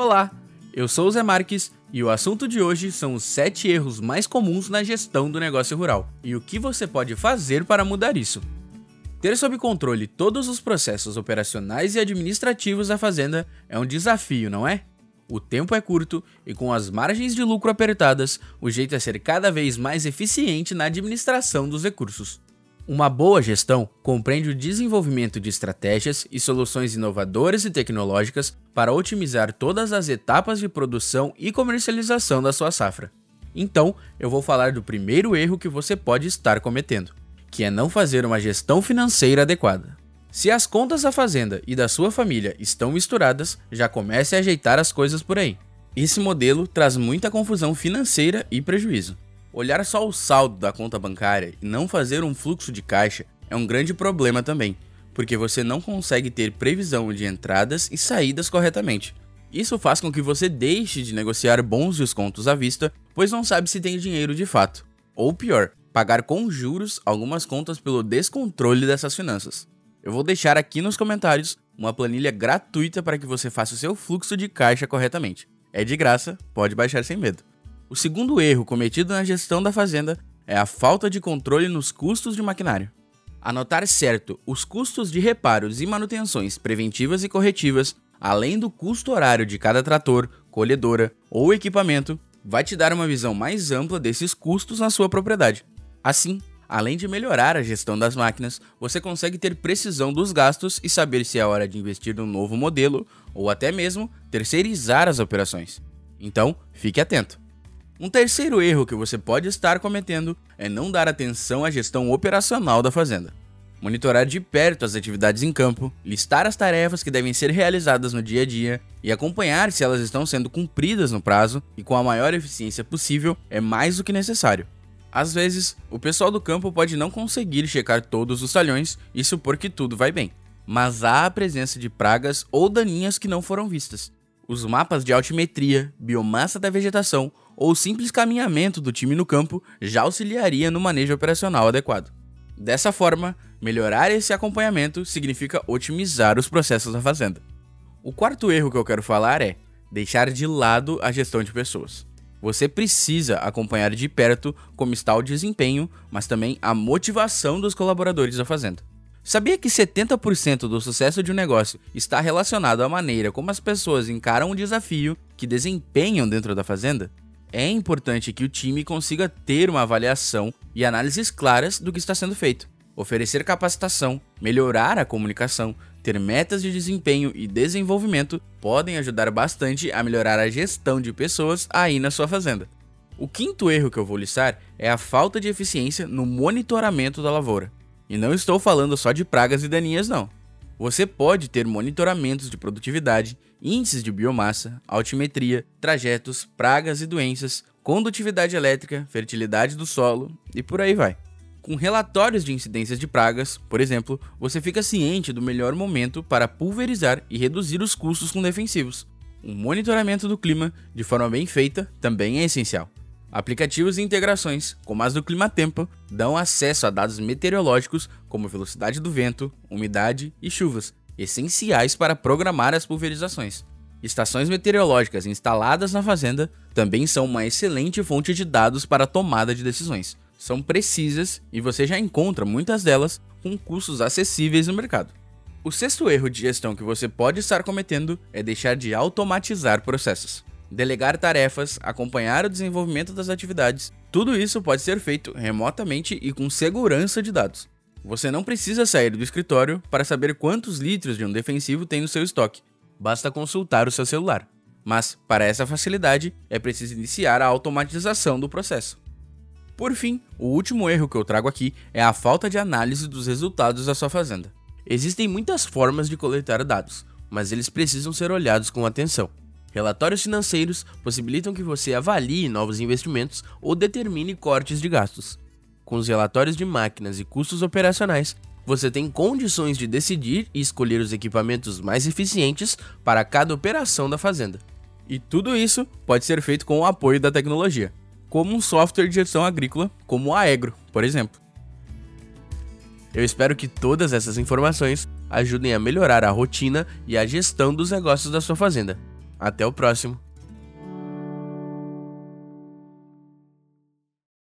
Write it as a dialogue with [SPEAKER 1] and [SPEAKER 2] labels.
[SPEAKER 1] Olá, eu sou o Zé Marques e o assunto de hoje são os 7 erros mais comuns na gestão do negócio rural e o que você pode fazer para mudar isso. Ter sob controle todos os processos operacionais e administrativos da fazenda é um desafio, não é? O tempo é curto e, com as margens de lucro apertadas, o jeito é ser cada vez mais eficiente na administração dos recursos. Uma boa gestão compreende o desenvolvimento de estratégias e soluções inovadoras e tecnológicas para otimizar todas as etapas de produção e comercialização da sua safra. Então, eu vou falar do primeiro erro que você pode estar cometendo, que é não fazer uma gestão financeira adequada. Se as contas da fazenda e da sua família estão misturadas, já comece a ajeitar as coisas por aí. Esse modelo traz muita confusão financeira e prejuízo. Olhar só o saldo da conta bancária e não fazer um fluxo de caixa é um grande problema também, porque você não consegue ter previsão de entradas e saídas corretamente. Isso faz com que você deixe de negociar bons descontos à vista, pois não sabe se tem dinheiro de fato. Ou pior, pagar com juros algumas contas pelo descontrole dessas finanças. Eu vou deixar aqui nos comentários uma planilha gratuita para que você faça o seu fluxo de caixa corretamente. É de graça, pode baixar sem medo. O segundo erro cometido na gestão da fazenda é a falta de controle nos custos de maquinário. Anotar certo os custos de reparos e manutenções preventivas e corretivas, além do custo horário de cada trator, colhedora ou equipamento, vai te dar uma visão mais ampla desses custos na sua propriedade. Assim, além de melhorar a gestão das máquinas, você consegue ter precisão dos gastos e saber se é hora de investir num novo modelo ou até mesmo terceirizar as operações. Então, fique atento. Um terceiro erro que você pode estar cometendo é não dar atenção à gestão operacional da fazenda. Monitorar de perto as atividades em campo, listar as tarefas que devem ser realizadas no dia a dia e acompanhar se elas estão sendo cumpridas no prazo e com a maior eficiência possível é mais do que necessário. Às vezes, o pessoal do campo pode não conseguir checar todos os talhões e supor que tudo vai bem, mas há a presença de pragas ou daninhas que não foram vistas. Os mapas de altimetria, biomassa da vegetação ou simples caminhamento do time no campo já auxiliaria no manejo operacional adequado. Dessa forma, melhorar esse acompanhamento significa otimizar os processos da fazenda. O quarto erro que eu quero falar é deixar de lado a gestão de pessoas. Você precisa acompanhar de perto como está o desempenho, mas também a motivação dos colaboradores da fazenda. Sabia que 70% do sucesso de um negócio está relacionado à maneira como as pessoas encaram o desafio que desempenham dentro da fazenda? É importante que o time consiga ter uma avaliação e análises claras do que está sendo feito, oferecer capacitação, melhorar a comunicação, ter metas de desempenho e desenvolvimento podem ajudar bastante a melhorar a gestão de pessoas aí na sua fazenda. O quinto erro que eu vou listar é a falta de eficiência no monitoramento da lavoura. E não estou falando só de pragas e daninhas, não. Você pode ter monitoramentos de produtividade, índices de biomassa, altimetria, trajetos, pragas e doenças, condutividade elétrica, fertilidade do solo e por aí vai. Com relatórios de incidências de pragas, por exemplo, você fica ciente do melhor momento para pulverizar e reduzir os custos com defensivos. Um monitoramento do clima, de forma bem feita, também é essencial. Aplicativos e integrações, como as do Climatempo, dão acesso a dados meteorológicos como velocidade do vento, umidade e chuvas, essenciais para programar as pulverizações. Estações meteorológicas instaladas na fazenda também são uma excelente fonte de dados para tomada de decisões. São precisas e você já encontra muitas delas com custos acessíveis no mercado. O sexto erro de gestão que você pode estar cometendo é deixar de automatizar processos delegar tarefas, acompanhar o desenvolvimento das atividades. Tudo isso pode ser feito remotamente e com segurança de dados. Você não precisa sair do escritório para saber quantos litros de um defensivo tem no seu estoque. Basta consultar o seu celular. Mas, para essa facilidade, é preciso iniciar a automatização do processo. Por fim, o último erro que eu trago aqui é a falta de análise dos resultados da sua fazenda. Existem muitas formas de coletar dados, mas eles precisam ser olhados com atenção. Relatórios financeiros possibilitam que você avalie novos investimentos ou determine cortes de gastos. Com os relatórios de máquinas e custos operacionais, você tem condições de decidir e escolher os equipamentos mais eficientes para cada operação da fazenda. E tudo isso pode ser feito com o apoio da tecnologia, como um software de gestão agrícola, como o Aegro, por exemplo. Eu espero que todas essas informações ajudem a melhorar a rotina e a gestão dos negócios da sua fazenda. Até o próximo.